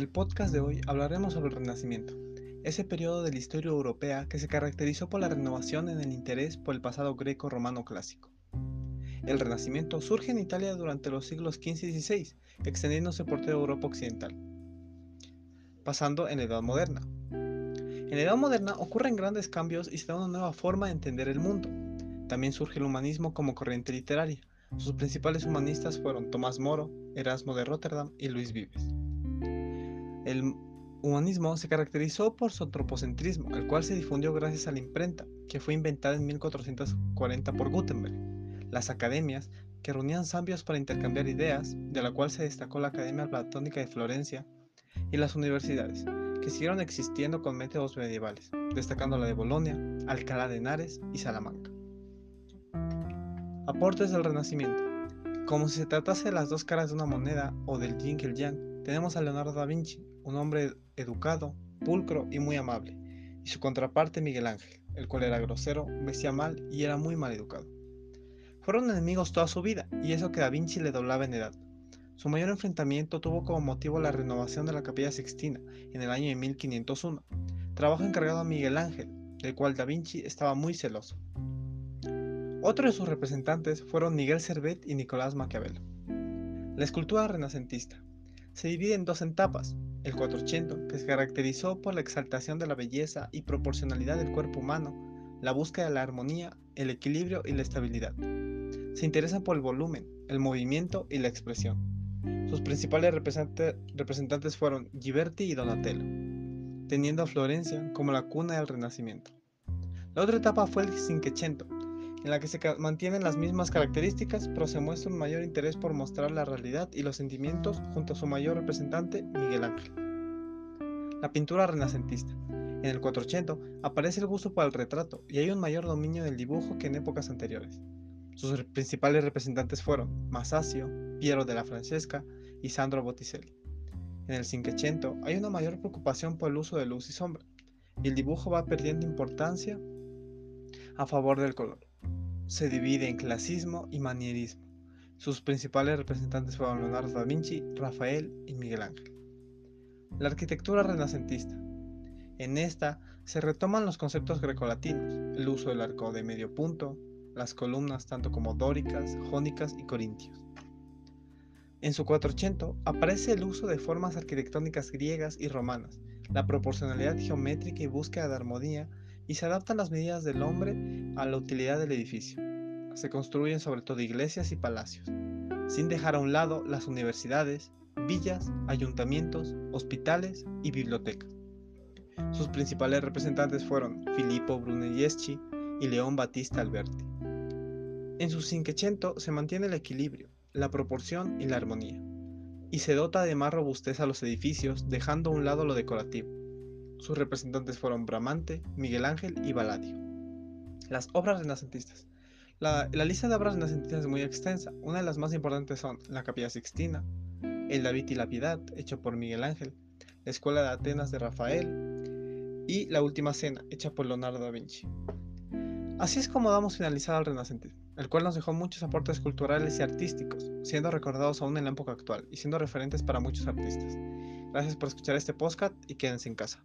el podcast de hoy hablaremos sobre el Renacimiento, ese periodo de la historia europea que se caracterizó por la renovación en el interés por el pasado greco-romano clásico. El Renacimiento surge en Italia durante los siglos XV y XVI, extendiéndose por toda Europa occidental, pasando en la Edad Moderna. En la Edad Moderna ocurren grandes cambios y se da una nueva forma de entender el mundo. También surge el humanismo como corriente literaria. Sus principales humanistas fueron Tomás Moro, Erasmo de Rotterdam y Luis Vives. El humanismo se caracterizó por su antropocentrismo, el cual se difundió gracias a la imprenta, que fue inventada en 1440 por Gutenberg, las academias, que reunían sabios para intercambiar ideas, de la cual se destacó la Academia Platónica de Florencia, y las universidades, que siguieron existiendo con métodos medievales, destacando la de Bolonia, Alcalá de Henares y Salamanca. Aportes del Renacimiento. Como si se tratase de las dos caras de una moneda o del yin y el yang, tenemos a Leonardo da Vinci, un hombre educado, pulcro y muy amable, y su contraparte Miguel Ángel, el cual era grosero, vestía mal y era muy mal educado. Fueron enemigos toda su vida, y eso que Da Vinci le doblaba en edad. Su mayor enfrentamiento tuvo como motivo la renovación de la Capilla Sixtina en el año de 1501, trabajo encargado a Miguel Ángel, del cual Da Vinci estaba muy celoso. Otro de sus representantes fueron Miguel Servet y Nicolás Maquiavelo. La escultura renacentista se divide en dos etapas, el 480, que se caracterizó por la exaltación de la belleza y proporcionalidad del cuerpo humano, la búsqueda de la armonía, el equilibrio y la estabilidad. Se interesa por el volumen, el movimiento y la expresión. Sus principales representantes fueron Ghiberti y Donatello, teniendo a Florencia como la cuna del Renacimiento. La otra etapa fue el Cinquecento, en la que se mantienen las mismas características, pero se muestra un mayor interés por mostrar la realidad y los sentimientos junto a su mayor representante, Miguel Ángel. La pintura renacentista. En el 480 aparece el gusto por el retrato y hay un mayor dominio del dibujo que en épocas anteriores. Sus principales representantes fueron Masaccio, Piero de la Francesca y Sandro Botticelli. En el 580 hay una mayor preocupación por el uso de luz y sombra, y el dibujo va perdiendo importancia a favor del color se divide en clasismo y manierismo. Sus principales representantes fueron Leonardo da Vinci, Rafael y Miguel Ángel. La arquitectura renacentista. En esta se retoman los conceptos grecolatinos, el uso del arco de medio punto, las columnas tanto como dóricas, jónicas y corintios. En su 480 aparece el uso de formas arquitectónicas griegas y romanas, la proporcionalidad geométrica y búsqueda de armonía y se adaptan las medidas del hombre a la utilidad del edificio. Se construyen sobre todo iglesias y palacios, sin dejar a un lado las universidades, villas, ayuntamientos, hospitales y bibliotecas. Sus principales representantes fueron Filippo Brunelleschi y León Battista Alberti. En su Cinquecento se mantiene el equilibrio, la proporción y la armonía, y se dota de más robustez a los edificios, dejando a un lado lo decorativo. Sus representantes fueron Bramante, Miguel Ángel y Valadio. Las obras renacentistas. La, lista de obras renacentistas es muy extensa. Una de las más importantes son la Capilla Sixtina, El David y la Piedad, hecho por Miguel Ángel, la Escuela de Atenas de Rafael y La Última Cena, hecha por Leonardo da Vinci. Así es como damos finalizado al Renacentismo, el cual nos dejó muchos aportes culturales y artísticos, siendo recordados aún en la época actual y siendo referentes para muchos artistas. Gracias por escuchar este podcast y quédense en casa.